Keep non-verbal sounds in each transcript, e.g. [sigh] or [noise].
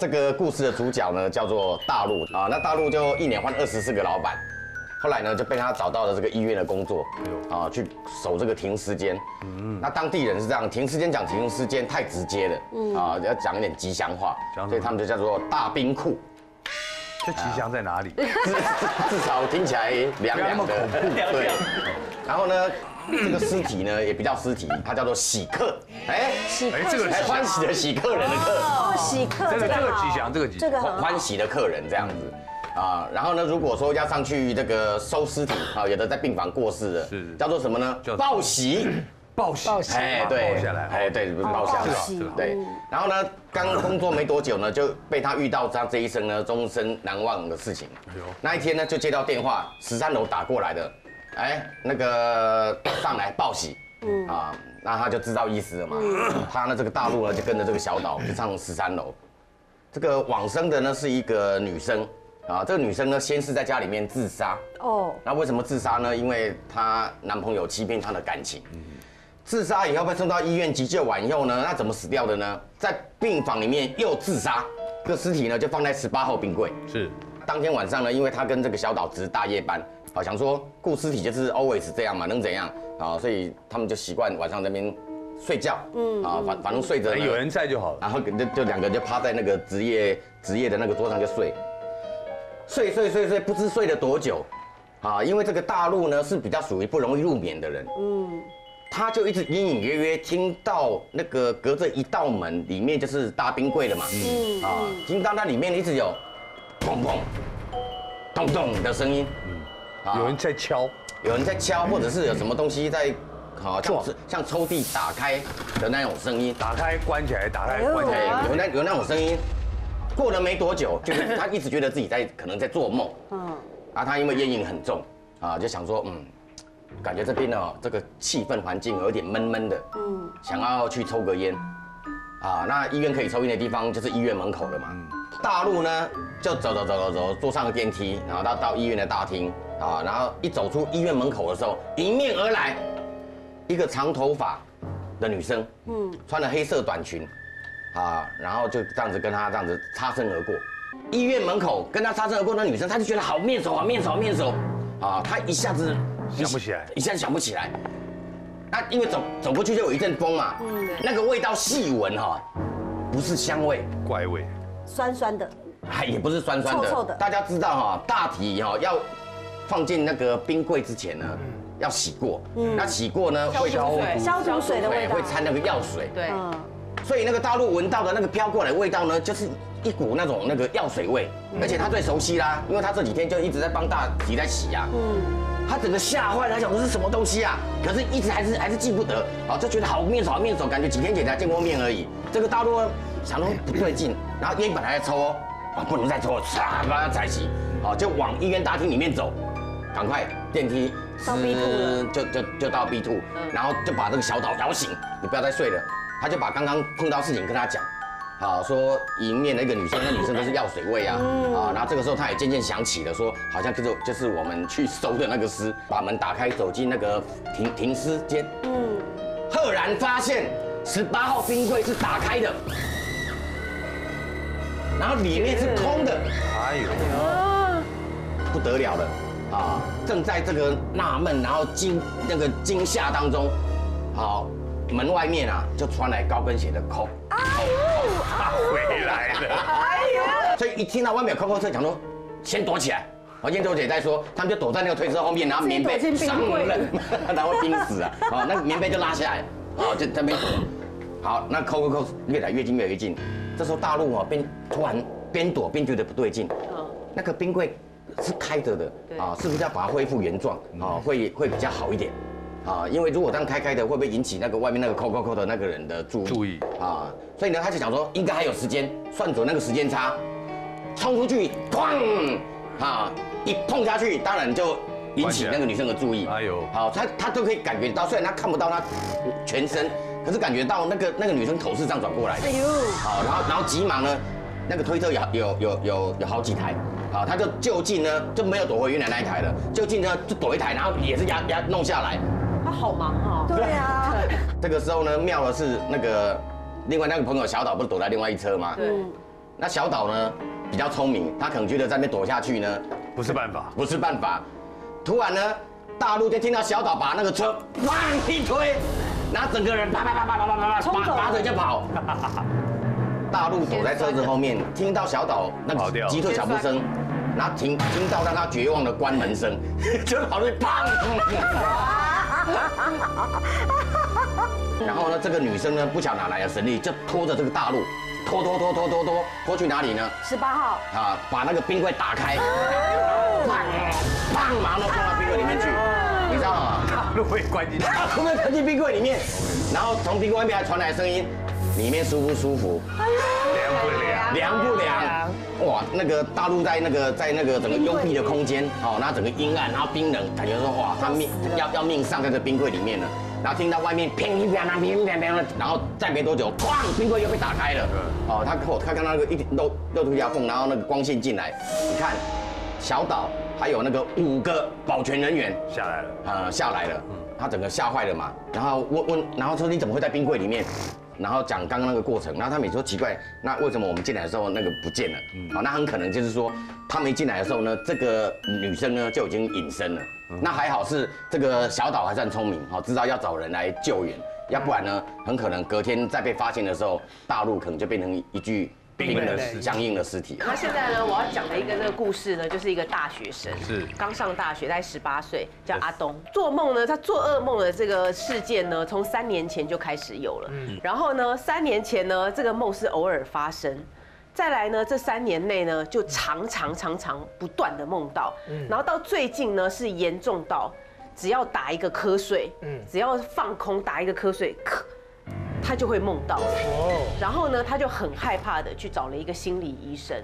这个故事的主角呢叫做大陆啊，那大陆就一年换二十四个老板，后来呢就被他找到了这个医院的工作，啊，去守这个停尸间。那当地人是这样，停尸间讲停尸间太直接了，啊，要讲一点吉祥话，所以他们就叫做大冰库。这吉祥在哪里？至 [laughs] 至少听起来凉凉的，对。然后呢，这个尸体呢也不叫尸体，它叫做喜客。哎，喜哎这个哎，欢喜的喜客人的客，哦，喜客这个这个吉祥，这个吉祥。这个很欢喜的客人这样子。啊，然后呢，如果说要上去这个收尸体啊，有的在病房过世的，是叫做什么呢叫？报喜。报喜，报喜哎，对，报下来，哎，对，报下来对。然后呢，刚工作没多久呢，就被他遇到他这一生呢终身难忘的事情。呦那一天呢，就接到电话，十三楼打过来的，哎，那个上来报喜，嗯啊，那他就知道意思了嘛。他呢，这个大陆呢就跟着这个小岛就上十三楼。这个往生的呢是一个女生啊，这个女生呢先是在家里面自杀，哦，那为什么自杀呢？因为她男朋友欺骗她的感情。自杀以后被送到医院急救完以后呢，那怎么死掉的呢？在病房里面又自杀，这个尸体呢就放在十八号冰柜。是当天晚上呢，因为他跟这个小岛值大夜班，啊，想说顾尸体就是 always 这样嘛，能怎样？啊？所以他们就习惯晚上在那边睡觉，嗯啊，反反正睡着有人在就好了。然后就就两个人就趴在那个职业职业的那个桌上就睡，睡睡睡睡，不知睡了多久，啊，因为这个大陆呢是比较属于不容易入眠的人，嗯，他就一直隐隐约约听到那个隔着一道门，里面就是大冰柜了嘛，嗯。啊，听到那里面一直有砰砰咚咚的声音，嗯，有人在敲，有人在敲，或者是有什么东西在，好像是像抽屉打开的那种声音，打开关起来，打开关起来。哎，有那有那种声音，过了没多久，就是他一直觉得自己在可能在做梦，嗯，啊，他因为烟瘾很重，啊，就想说，嗯，感觉这边呢这个气氛环境有点闷闷的，嗯，想要去抽个烟，啊，那医院可以抽烟的地方就是医院门口了嘛，大陆呢就走走走走走，坐上了电梯，然后到到医院的大厅，啊，然后一走出医院门口的时候，迎面而来一个长头发的女生，嗯，穿了黑色短裙，啊，然后就这样子跟她这样子擦身而过。医院门口跟她擦身而过的女生，她就觉得好面熟，啊面熟，好面熟，啊，她一下子想不起来一下子想不起来。那因为走走过去就有一阵风嘛，嗯，那个味道细闻哈，不是香味，怪味，酸酸的，还也不是酸酸的。臭臭的。大家知道哈，大体哈要放进那个冰柜之前呢，要洗过。嗯，那洗过呢会消毒水。消毒水的味道。会会，掺那个药水。对，嗯，所以那个大陆闻到的那个飘过来味道呢，就是一股那种那个药水味，而且他最熟悉啦，因为他这几天就一直在帮大体在洗啊。嗯，他整个吓坏了，他想说是什么东西啊？可是一直还是还是记不得，啊，就觉得好面熟好面熟，感觉几天前才见过面而已。这个大陆想说不对劲，然后烟本来在抽哦，啊不能再抽了，唰把它踩熄，好就往医院大厅里面走，赶快电梯到 B two 了就就就到 B two，然后就把这个小岛摇醒，你不要再睡了。他就把刚刚碰到事情跟他讲，好说迎面的一个女生，那女生都是药水味啊，啊，然后这个时候他也渐渐想起了，说好像就是就是我们去收的那个尸，把门打开走进那个停停尸间，嗯，赫然发现十八号冰柜是打开的，然后里面是空的，哎呦，不得了了。啊！正在这个纳闷，然后惊那个惊吓当中，好，门外面啊就传来高跟鞋的扣，他回来了，所以一听到外面有扣扣车，讲说先躲起来。我先躲起来再说，他们就躲在那个推车后面，然后棉被上冷，[laughs] 然后冰死啊！哦，那个棉被就拉下来，哦，就在那边。躲。好，那扣扣扣越来越近，越来越近。这时候大陆啊，边突然边躲边觉得不对劲，那个冰柜是开着的啊，是不是要把它恢复原状？啊？会会比较好一点啊？因为如果这样开开的，会不会引起那个外面那个扣扣扣的那个人的注意？注意啊！所以呢，他就想说应该还有时间，算准那个时间差，冲出去，砰！啊，一碰下去，当然就引起那个女生的注意。哎呦好，他他都可以感觉到，虽然他看不到他全身，可是感觉到那个那个女生头是这样转过来的。哎呦，好，然后然后急忙呢，那个推车有有有有有好几台，啊，他就就近呢就没有躲回原来那一台了，就近呢就躲一台，然后也是压压弄下来。他好忙哦。对啊，[laughs] 这个时候呢，妙的是那个另外那个朋友小岛不是躲在另外一车吗？对，那小岛呢比较聪明，他可能觉得在那边躲下去呢不是办法。不是办法。突然呢，大陆就听到小岛把那个车砰一推，然后整个人啪啪啪啪啪啪啪拔拔腿就跑。[laughs] 大陆躲在车子后面，听到小岛那个急退脚步声，然后听听到让他绝望的关门声，[laughs] 就跑出去砰。[laughs] 然后呢，这个女生呢不晓哪来的神力，就拖着这个大陆，拖拖拖拖拖拖拖去哪里呢？十八号，啊，把那个冰柜打开，[laughs] 砰砰，马上放到冰柜里面去，你知道吗？大陆被关进去，啊，后面喷进冰柜里面，然后从冰柜外面还传来声音，里面舒不舒服？那个大陆在那个在那个整个幽闭的空间，哦，那整个阴暗，然后冰冷，感觉说哇，他命要要命丧在这冰柜里面了。然后听到外面乒乒乓乓乒乒乓乓的，然后再没多久，哐，冰柜又被打开了。哦，他我他看到那个一漏漏出一条缝，然后那个光线进来，你看，小岛还有那个五个保全人员，下来了。呃，下来了，他整个吓坏了嘛，然后问问，然后说你怎么会在冰柜里面？然后讲刚刚那个过程，然后他们也说奇怪，那为什么我们进来的时候那个不见了？好，那很可能就是说他们一进来的时候呢，这个女生呢就已经隐身了。那还好是这个小岛还算聪明，好知道要找人来救援，要不然呢，很可能隔天再被发现的时候，大陆可能就变成一具冰冷的尸僵硬的尸体。那现在呢，我要讲的一个那个故事呢，就是一个大学生，是刚上大学，大概十八岁，叫阿东。做梦呢，他做噩梦的这个事件呢，从三年前就开始有了。嗯然后呢，三年前呢，这个梦是偶尔发生。再来呢，这三年内呢，就常常常常不断的梦到，然后到最近呢，是严重到只要打一个瞌睡，嗯只要放空打一个瞌睡，咳，他就会梦到。然后呢，他就很害怕的去找了一个心理医生。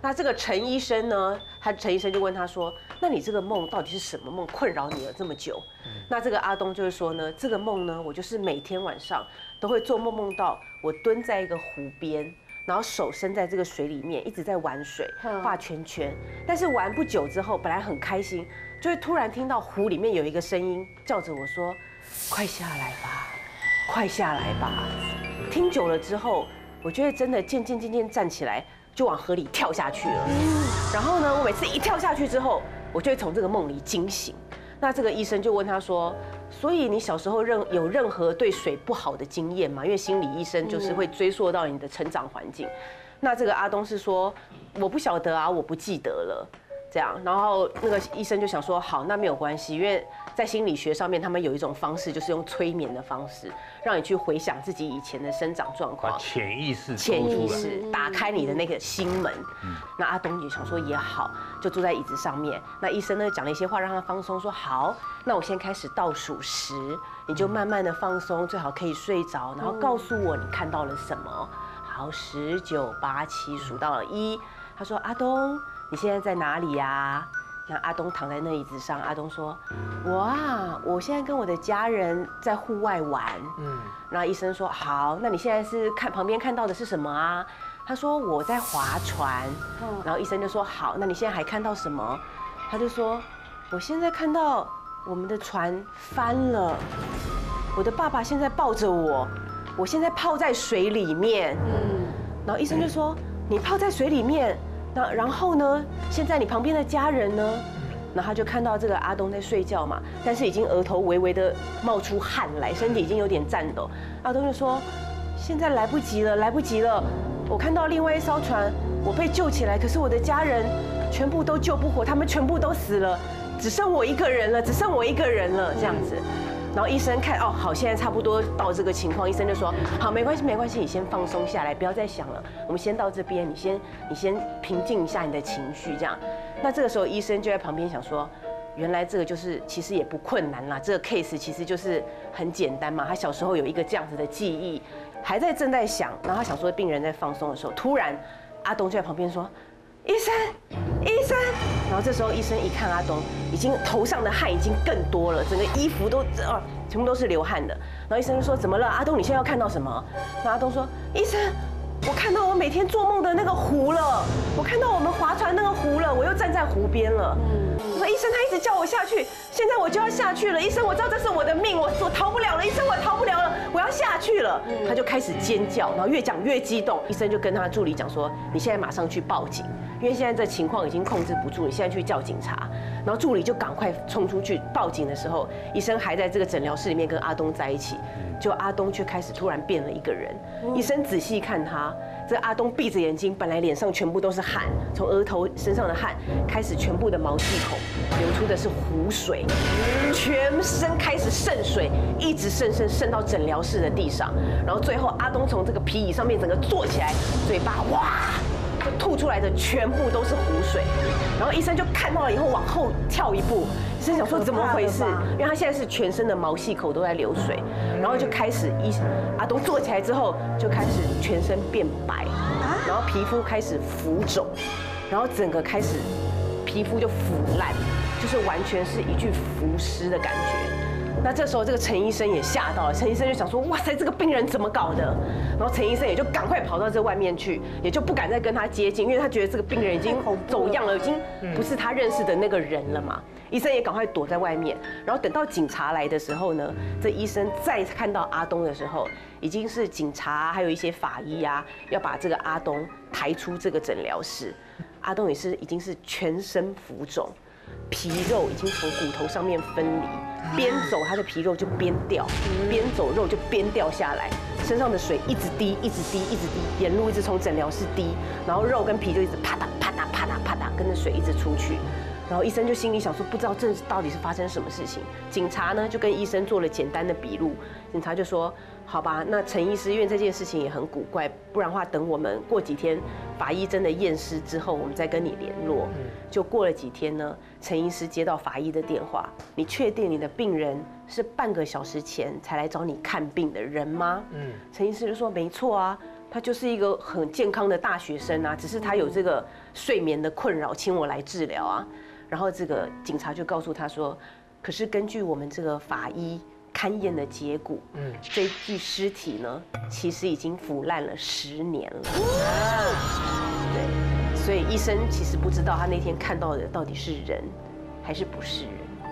那这个陈医生呢，他陈医生就问他说：“那你这个梦到底是什么梦，困扰你了这么久？”那这个阿东就是说呢，这个梦呢，我就是每天晚上都会做梦，梦到我蹲在一个湖边。然后手伸在这个水里面，一直在玩水，画圈圈。但是玩不久之后，本来很开心，就会突然听到湖里面有一个声音叫着我说：“快下来吧，快下来吧。”听久了之后，我就会真的渐渐渐渐站起来，就往河里跳下去了。然后呢，我每次一跳下去之后，我就会从这个梦里惊醒。那这个医生就问他说：“所以你小时候任有任何对水不好的经验吗？因为心理医生就是会追溯到你的成长环境。”那这个阿东是说：“我不晓得啊，我不记得了。”这样，然后那个医生就想说：“好，那没有关系，因为在心理学上面，他们有一种方式，就是用催眠的方式，让你去回想自己以前的生长状况。”潜意识潜。意识打开你的那个心门。那阿东也想说也好，就坐在椅子上面。那医生呢讲了一些话让他放松，说好，那我先开始倒数十，你就慢慢的放松，最好可以睡着，然后告诉我你看到了什么。好，十九八七数到了一，他说阿东你现在在哪里呀？那阿东躺在那椅子上，阿东说：“我啊，我现在跟我的家人在户外玩。”嗯，然后医生说：“好，那你现在是看旁边看到的是什么啊？”他说：“我在划船。”嗯然后医生就说：“好，那你现在还看到什么？”他就说：“我现在看到我们的船翻了，我的爸爸现在抱着我，我现在泡在水里面。”嗯，然后医生就说：“你泡在水里面，那然后呢？现在你旁边的家人呢？”然后就看到这个阿东在睡觉嘛，但是已经额头微微的冒出汗来，身体已经有点颤抖。阿东就说：“现在来不及了，来不及了！我看到另外一艘船，我被救起来，可是我的家人全部都救不活，他们全部都死了，只剩我一个人了，只剩我一个人了，这样子。”然后医生看哦，好，现在差不多到这个情况，医生就说好，没关系，没关系，你先放松下来，不要再想了，我们先到这边，你先你先平静一下你的情绪，这样。那这个时候医生就在旁边想说，原来这个就是其实也不困难啦，这个 case 其实就是很简单嘛。他小时候有一个这样子的记忆，还在正在想，然后他想说病人在放松的时候，突然阿东就在旁边说。医生，医生，然后这时候医生一看阿东，已经头上的汗已经更多了，整个衣服都啊，全部都是流汗的。然后医生说：“怎么了，阿东？你现在要看到什么？”那阿东说：“医生，我看到我每天做梦的那个湖了，我看到我们划船那个湖了，我又站在湖边了。”我说：“医生，他一直叫我下去，现在我就要下去了。医生，我知道这是我的命，我我逃不了了。医生，我逃不了了，我要下去了。”了，他就开始尖叫，然后越讲越激动。医生就跟他助理讲说：“你现在马上去报警，因为现在这情况已经控制不住，你现在去叫警察。”然后助理就赶快冲出去报警的时候，医生还在这个诊疗室里面跟阿东在一起，就阿东却开始突然变了一个人。医生仔细看他，这阿东闭着眼睛，本来脸上全部都是汗，从额头身上的汗开始，全部的毛细孔流出的是湖水，全身开始渗水，一直渗渗渗到诊疗室的地上，然后最后阿东从这个皮椅上面整个坐起来，嘴巴哇。就吐出来的全部都是湖水，然后医生就看到了以后往后跳一步，医生想说怎么回事？因为他现在是全身的毛细口都在流水，然后就开始医阿东坐起来之后就开始全身变白，然后皮肤开始浮肿，然后整个开始皮肤就腐烂，就是完全是一具浮尸的感觉。那这时候，这个陈医生也吓到了。陈医生就想说：“哇塞，这个病人怎么搞的？”然后陈医生也就赶快跑到这外面去，也就不敢再跟他接近，因为他觉得这个病人已经走样了，已经不是他认识的那个人了嘛。医生也赶快躲在外面。然后等到警察来的时候呢，这医生再看到阿东的时候，已经是警察还有一些法医啊，要把这个阿东抬出这个诊疗室。阿东也是已经是全身浮肿。皮肉已经从骨头上面分离，边走它的皮肉就边掉，边走肉就边掉下来，身上的水一直滴，一直滴，一直滴，沿路一直从诊疗室滴，然后肉跟皮就一直啪嗒啪嗒啪嗒啪嗒跟着水一直出去。然后医生就心里想说，不知道这到底是发生什么事情。警察呢就跟医生做了简单的笔录，警察就说：“好吧，那陈医师因为这件事情也很古怪，不然的话等我们过几天法医真的验尸之后，我们再跟你联络。”就过了几天呢，陈医师接到法医的电话：“你确定你的病人是半个小时前才来找你看病的人吗？”嗯，陈医师就说：“没错啊，他就是一个很健康的大学生啊，只是他有这个睡眠的困扰，请我来治疗啊。”然后这个警察就告诉他说：“可是根据我们这个法医勘验的结果，嗯，这具尸体呢，其实已经腐烂了十年了。对，所以医生其实不知道他那天看到的到底是人，还是不是人。”